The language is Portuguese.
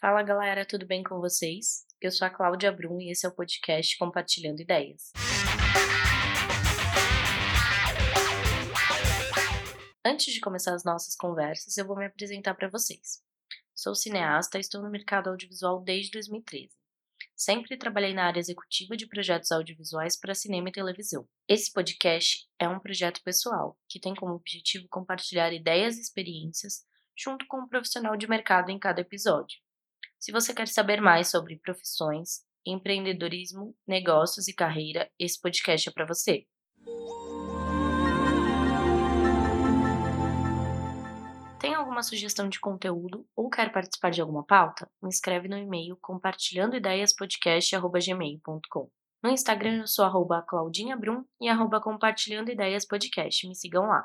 Fala galera, tudo bem com vocês? Eu sou a Cláudia Brum e esse é o podcast Compartilhando Ideias. Antes de começar as nossas conversas, eu vou me apresentar para vocês. Sou cineasta e estou no mercado audiovisual desde 2013. Sempre trabalhei na área executiva de projetos audiovisuais para cinema e televisão. Esse podcast é um projeto pessoal que tem como objetivo compartilhar ideias e experiências junto com um profissional de mercado em cada episódio. Se você quer saber mais sobre profissões, empreendedorismo, negócios e carreira, esse podcast é para você. Tem alguma sugestão de conteúdo ou quer participar de alguma pauta? Me escreve no e-mail compartilhandoideiaspodcast.gmail.com No Instagram eu sou arroba claudinhabrum e arroba compartilhandoideiaspodcast. Me sigam lá.